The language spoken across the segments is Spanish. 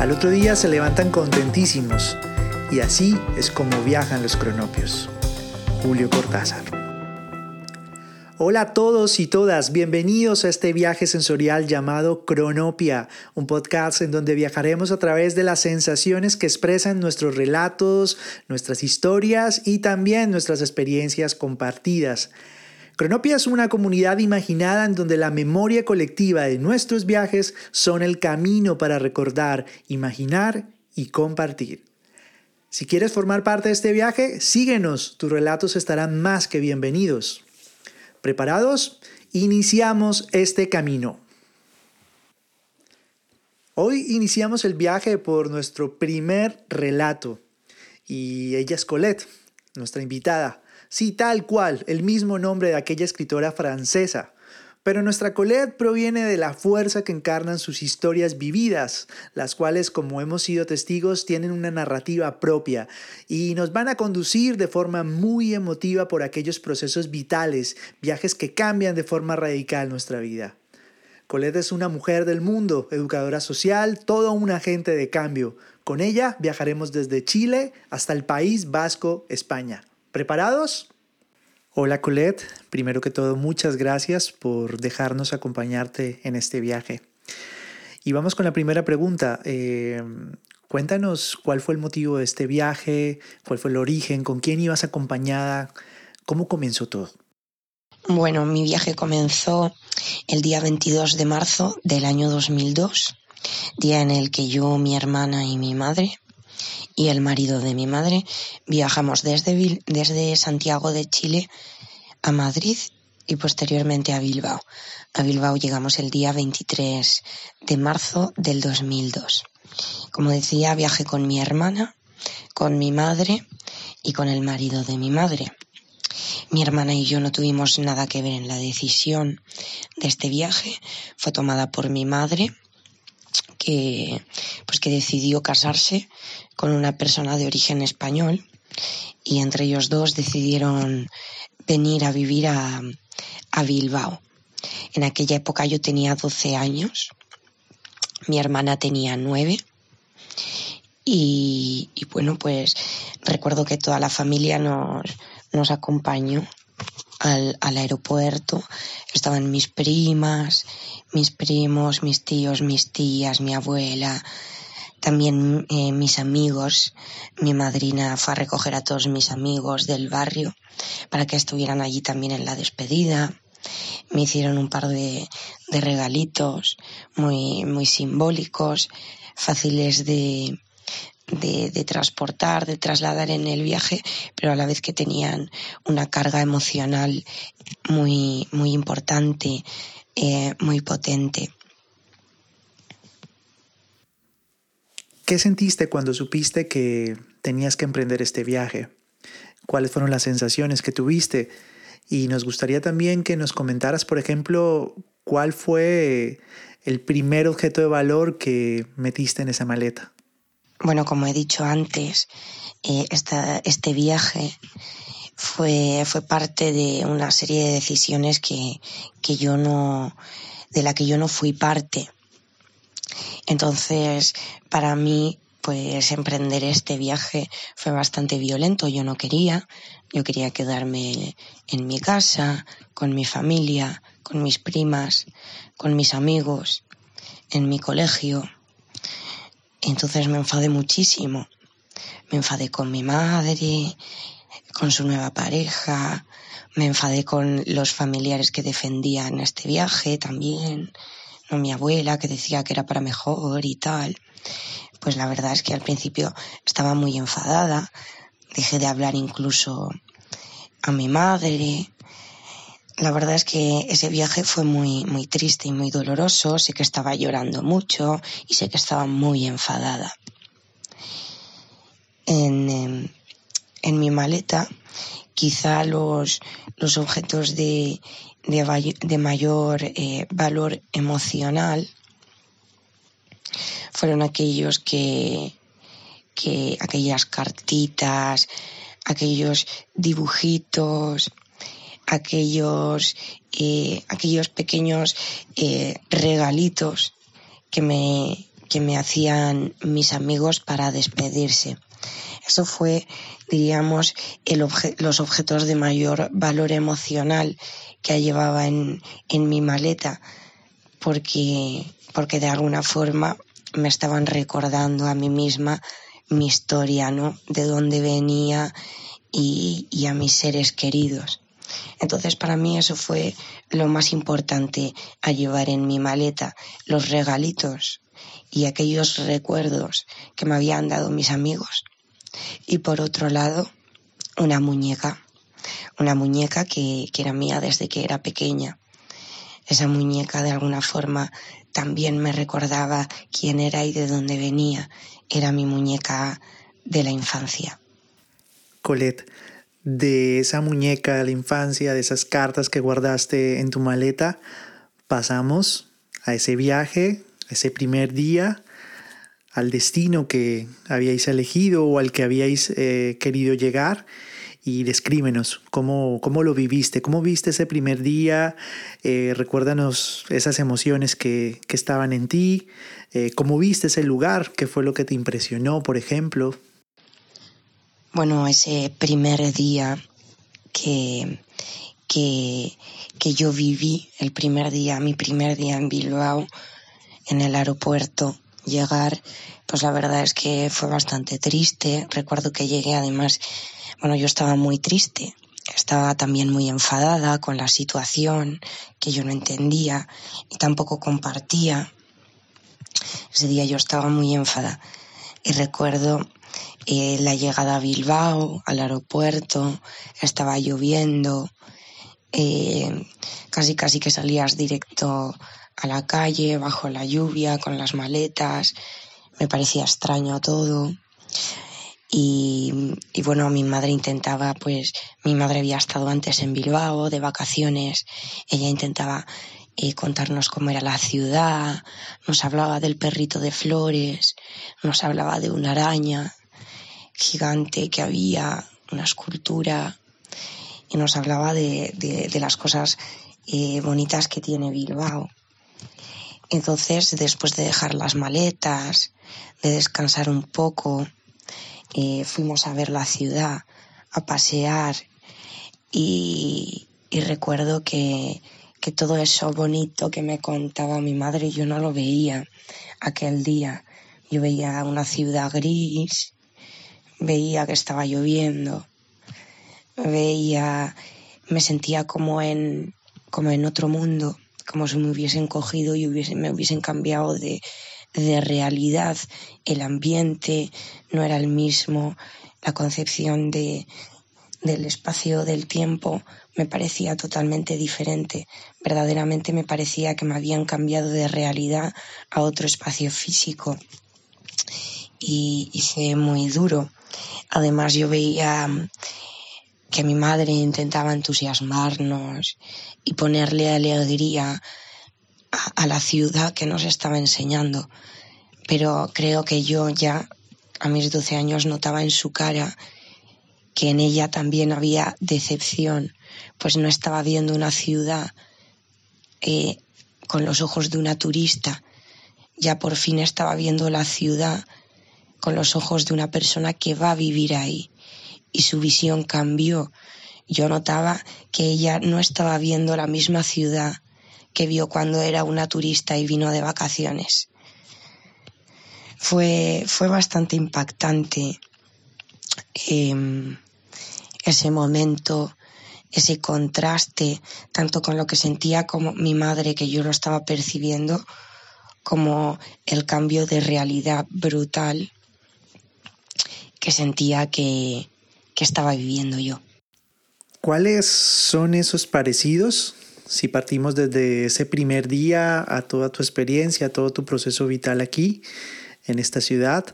Al otro día se levantan contentísimos y así es como viajan los cronopios. Julio Cortázar. Hola a todos y todas, bienvenidos a este viaje sensorial llamado Cronopia, un podcast en donde viajaremos a través de las sensaciones que expresan nuestros relatos, nuestras historias y también nuestras experiencias compartidas. Cronopia es una comunidad imaginada en donde la memoria colectiva de nuestros viajes son el camino para recordar, imaginar y compartir. Si quieres formar parte de este viaje, síguenos, tus relatos estarán más que bienvenidos. ¿Preparados? Iniciamos este camino. Hoy iniciamos el viaje por nuestro primer relato y ella es Colette, nuestra invitada. Sí, tal cual, el mismo nombre de aquella escritora francesa. Pero nuestra Colette proviene de la fuerza que encarnan sus historias vividas, las cuales, como hemos sido testigos, tienen una narrativa propia y nos van a conducir de forma muy emotiva por aquellos procesos vitales, viajes que cambian de forma radical nuestra vida. Colette es una mujer del mundo, educadora social, todo un agente de cambio. Con ella viajaremos desde Chile hasta el país vasco, España. ¿Preparados? Hola Colette, primero que todo muchas gracias por dejarnos acompañarte en este viaje. Y vamos con la primera pregunta. Eh, cuéntanos cuál fue el motivo de este viaje, cuál fue el origen, con quién ibas acompañada, cómo comenzó todo. Bueno, mi viaje comenzó el día 22 de marzo del año 2002, día en el que yo, mi hermana y mi madre y el marido de mi madre viajamos desde, desde Santiago de Chile a Madrid y posteriormente a Bilbao. A Bilbao llegamos el día 23 de marzo del 2002. Como decía, viajé con mi hermana, con mi madre y con el marido de mi madre. Mi hermana y yo no tuvimos nada que ver en la decisión de este viaje. Fue tomada por mi madre, que, pues que decidió casarse con una persona de origen español y entre ellos dos decidieron venir a vivir a, Bilbao. En aquella época yo tenía 12 años, mi hermana tenía 9 y, bueno, pues recuerdo que toda la familia nos, nos acompañó al, al, aeropuerto. Estaban mis primas, mis primos, mis tíos, mis tías, mi abuela, también eh, mis amigos, mi madrina fue a recoger a todos mis amigos del barrio para que estuvieran allí también en la despedida. Me hicieron un par de, de regalitos muy, muy simbólicos, fáciles de, de, transportar, de trasladar en el viaje, pero a la vez que tenían una carga emocional muy, muy importante, eh, muy potente. ¿Qué sentiste cuando supiste que tenías que emprender este viaje? ¿Cuáles fueron las sensaciones que tuviste? Y nos gustaría también que nos comentaras, por ejemplo, cuál fue el primer objeto de valor que metiste en esa maleta. Bueno, como he dicho antes, eh, este viaje fue, fue parte de una serie de decisiones que, que yo no, de la que yo no fui parte. Entonces, para mí, pues emprender este viaje fue bastante violento. Yo no quería, yo quería quedarme en mi casa, con mi familia, con mis primas, con mis amigos, en mi colegio. Entonces me enfadé muchísimo. Me enfadé con mi madre, con su nueva pareja, me enfadé con los familiares que defendían este viaje también mi abuela que decía que era para mejor y tal. Pues la verdad es que al principio estaba muy enfadada, dejé de hablar incluso a mi madre, la verdad es que ese viaje fue muy, muy triste y muy doloroso. Sé que estaba llorando mucho y sé que estaba muy enfadada. En, em, en mi maleta, quizá los, los objetos de, de, mayor eh, valor emocional fueron aquellos que, que aquellas cartitas, aquellos dibujitos, aquellos, eh, aquellos pequeños eh, regalitos que me, que me hacían mis amigos para despedirse. Eso fue, diríamos, el los objetos de mayor valor emocional que llevaba en, en mi maleta, porque, porque de alguna forma me estaban recordando a mí misma mi historia, ¿no? De dónde venía y, y a mis seres queridos. Entonces para mí eso fue lo más importante a llevar en mi maleta, los regalitos y aquellos recuerdos que me habían dado mis amigos. Y por otro lado, una muñeca, una muñeca que, que era mía desde que era pequeña. Esa muñeca de alguna forma también me recordaba quién era y de dónde venía. Era mi muñeca de la infancia. Colette, de esa muñeca de la infancia, de esas cartas que guardaste en tu maleta, pasamos a ese viaje, a ese primer día, al destino que habíais elegido o al que habíais eh, querido llegar. Y descríbenos cómo, cómo lo viviste, cómo viste ese primer día, eh, recuérdanos esas emociones que, que estaban en ti, eh, cómo viste ese lugar, qué fue lo que te impresionó, por ejemplo. Bueno, ese primer día que, que, que yo viví, el primer día, mi primer día en Bilbao, en el aeropuerto, llegar, pues la verdad es que fue bastante triste. Recuerdo que llegué además, bueno, yo estaba muy triste, estaba también muy enfadada con la situación que yo no entendía y tampoco compartía. Ese día yo estaba muy enfadada y recuerdo eh, la llegada a Bilbao, al aeropuerto, estaba lloviendo, eh, casi casi que salías directo a la calle, bajo la lluvia, con las maletas, me parecía extraño todo. Y, bueno, mi madre intentaba, pues, mi madre había estado antes en Bilbao de vacaciones, ella intentaba eh, contarnos cómo era la ciudad, nos hablaba del perrito de flores, nos hablaba de una araña, gigante que había, una escultura, y nos hablaba de, de, las cosas eh, bonitas que tiene Bilbao. Entonces, después de dejar las maletas, de descansar un poco, eh, fuimos a ver la ciudad, a pasear y, y recuerdo que, que, todo eso bonito que me contaba mi madre yo no lo veía aquel día. Yo veía una ciudad gris, veía que estaba lloviendo, veía, me sentía como en, como en otro mundo, como si me hubiesen cogido y me hubiesen cambiado de, de realidad. El ambiente no era el mismo, la concepción de, del espacio, del tiempo, me parecía totalmente diferente. Verdaderamente me parecía que me habían cambiado de realidad a otro espacio físico. Y, y fue muy duro. Además yo veía que mi madre intentaba entusiasmarnos y ponerle alegría a, la ciudad que nos estaba enseñando. Pero creo que yo ya a mis 12 años notaba en su cara que en ella también había decepción, pues no estaba viendo una ciudad eh, con los ojos de una turista, ya por fin estaba viendo la ciudad con los ojos de una persona que va a vivir ahí y su visión cambió. Yo notaba que ella no estaba viendo la misma ciudad que vio cuando era una turista y vino de vacaciones. Fue, fue bastante impactante eh, ese momento, ese contraste, tanto con lo que sentía como mi madre, que yo lo estaba percibiendo, como el cambio de realidad brutal que sentía que, que estaba viviendo yo. ¿Cuáles son esos parecidos? Si partimos desde ese primer día a toda tu experiencia, a todo tu proceso vital aquí, en esta ciudad,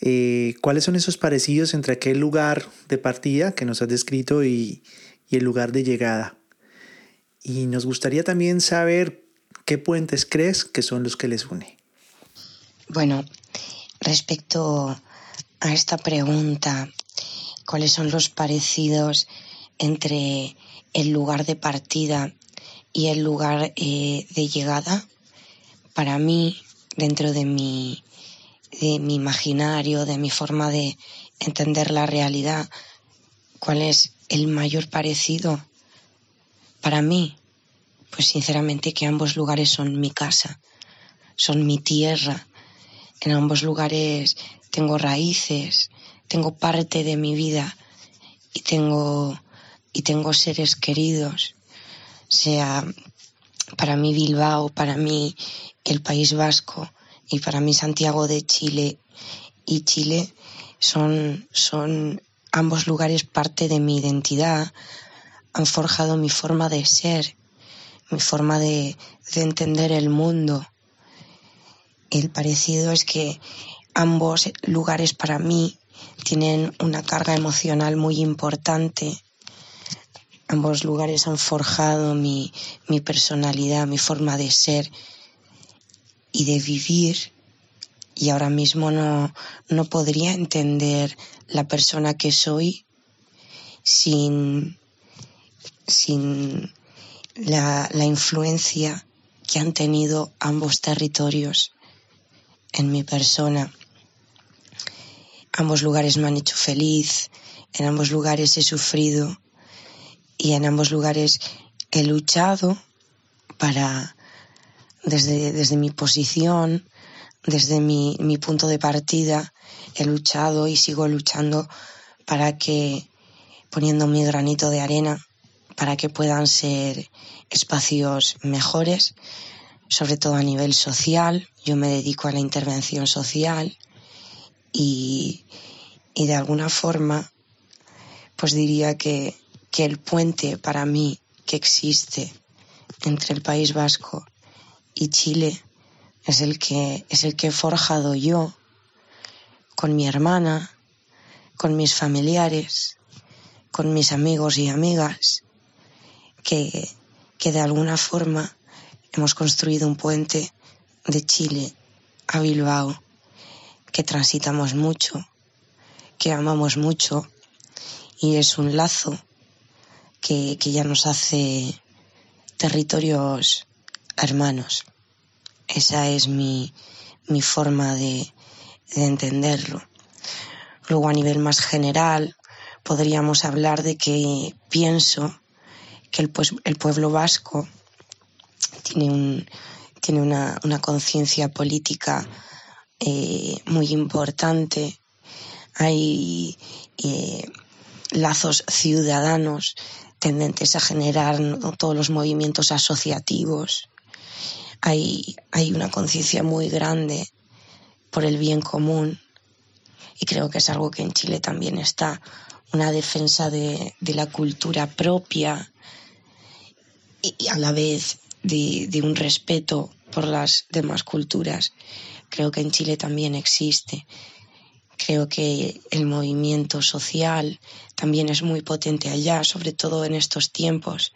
eh, ¿cuáles son esos parecidos entre aquel lugar de partida que nos has descrito y, y el lugar de llegada? Y nos gustaría también saber qué puentes crees que son los que les une. Bueno, respecto a esta pregunta, ¿cuáles son los parecidos entre el lugar de partida y el lugar eh, de llegada, para mí, dentro de mi, de mi imaginario, de mi forma de entender la realidad, cuál es el mayor parecido para mí, pues sinceramente que ambos lugares son mi casa, son mi tierra. En ambos lugares tengo raíces, tengo parte de mi vida y tengo y tengo seres queridos, sea para mí Bilbao, para mí el País Vasco y para mí Santiago de Chile y Chile son, son ambos lugares parte de mi identidad, han forjado mi forma de ser, mi forma de, de entender el mundo. El parecido es que ambos lugares para mí tienen una carga emocional muy importante Ambos lugares han forjado mi, mi personalidad, mi forma de ser y de vivir y ahora mismo no, no podría entender la persona que soy sin, sin la, la, influencia que han tenido ambos territorios en mi persona. Ambos lugares me han hecho feliz, en ambos lugares he sufrido y en ambos lugares he luchado para, desde, desde mi posición, desde mi, mi punto de partida, he luchado y sigo luchando para que, poniendo mi granito de arena, para que puedan ser espacios mejores, sobre todo a nivel social. Yo me dedico a la intervención social y, y de alguna forma, pues diría que que el puente para mí que existe entre el País Vasco y Chile es el que es el que he forjado yo con mi hermana, con mis familiares, con mis amigos y amigas, que, que de alguna forma hemos construido un puente de Chile a Bilbao, que transitamos mucho, que amamos mucho, y es un lazo que, que ya nos hace territorios hermanos. Esa es mi, mi forma de, de entenderlo. Luego a nivel más general podríamos hablar de que pienso que el, pues, el pueblo vasco tiene, un, tiene una, una conciencia política eh, muy importante. Hay eh, lazos ciudadanos tendentes a generar todos los movimientos asociativos. Hay, hay una conciencia muy grande por el bien común y creo que es algo que en Chile también está, una defensa de, de la cultura propia y, y a la vez de, de, un respeto por las demás culturas. Creo que en Chile también existe Creo que el movimiento social también es muy potente allá, sobre todo en estos tiempos.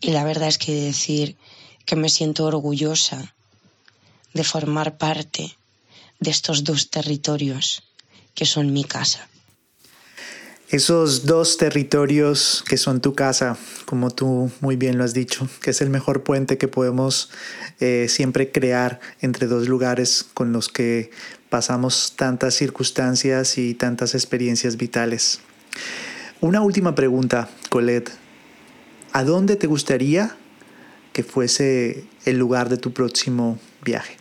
Y la verdad es que decir que me siento orgullosa de formar parte de estos dos territorios que son mi casa. Esos dos territorios que son tu casa, como tú muy bien lo has dicho, que es el mejor puente que podemos eh, siempre crear entre dos lugares con los que pasamos tantas circunstancias y tantas experiencias vitales. Una última pregunta, Colette. ¿A dónde te gustaría que fuese el lugar de tu próximo viaje?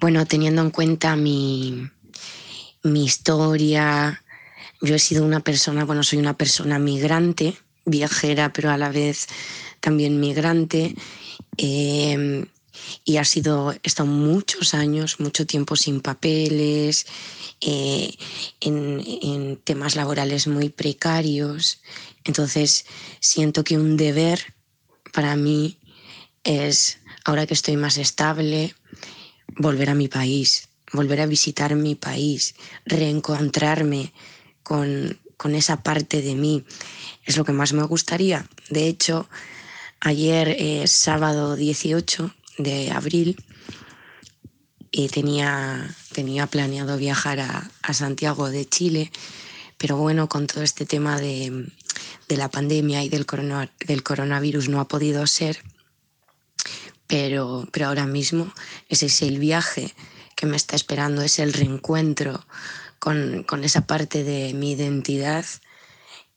Bueno, teniendo en cuenta mi, mi historia, yo he sido una persona, bueno, soy una persona migrante, viajera, pero a la vez también migrante. Eh, y ha sido, he estado muchos años, mucho tiempo sin papeles, eh, en temas laborales muy precarios. Entonces siento que un deber para mí es, ahora que estoy más estable, volver a mi país, volver a visitar mi país, reencontrarme con, con esa parte de mí. Es lo que más me gustaría. De hecho, ayer, eh, sábado 18 de abril, y tenía, tenía planeado viajar a, a, Santiago de Chile, pero bueno, con todo este tema de, de la pandemia y del, corona, del coronavirus no ha podido ser, pero, pero ahora mismo ese es el viaje que me está esperando, es el reencuentro con, con esa parte de mi identidad,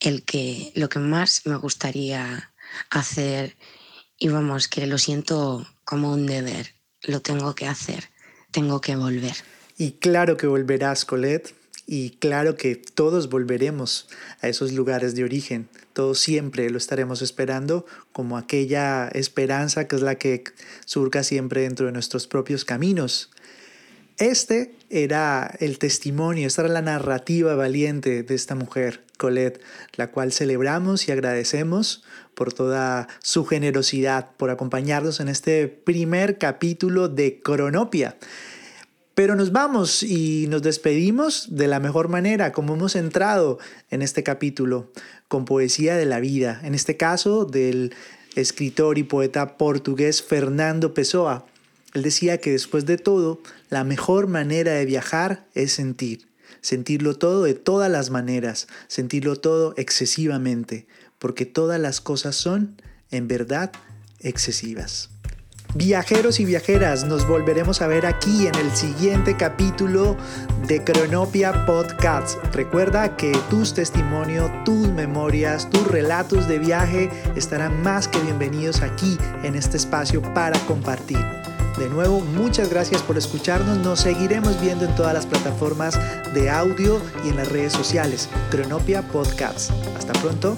el que lo que más me gustaría hacer y vamos, que lo siento como un deber, lo tengo que hacer, tengo que volver. Y claro que volverás, Colette, y claro que todos volveremos a esos lugares de origen, todos siempre lo estaremos esperando como aquella esperanza que es la que surca siempre dentro de nuestros propios caminos. Este era el testimonio, esta era la narrativa valiente de esta mujer, Colette, la cual celebramos y agradecemos por toda su generosidad, por acompañarnos en este primer capítulo de Cronopia. Pero nos vamos y nos despedimos de la mejor manera, como hemos entrado en este capítulo, con poesía de la vida, en este caso del escritor y poeta portugués Fernando Pessoa. Él decía que después de todo, la mejor manera de viajar es sentir, sentirlo todo de todas las maneras, sentirlo todo excesivamente, porque todas las cosas son, en verdad, excesivas. Viajeros y viajeras, nos volveremos a ver aquí en el siguiente capítulo de Cronopia Podcast. Recuerda que tus testimonios, tus memorias, tus relatos de viaje estarán más que bienvenidos aquí en este espacio para compartir. De nuevo, muchas gracias por escucharnos. Nos seguiremos viendo en todas las plataformas de audio y en las redes sociales. Cronopia Podcast. Hasta pronto.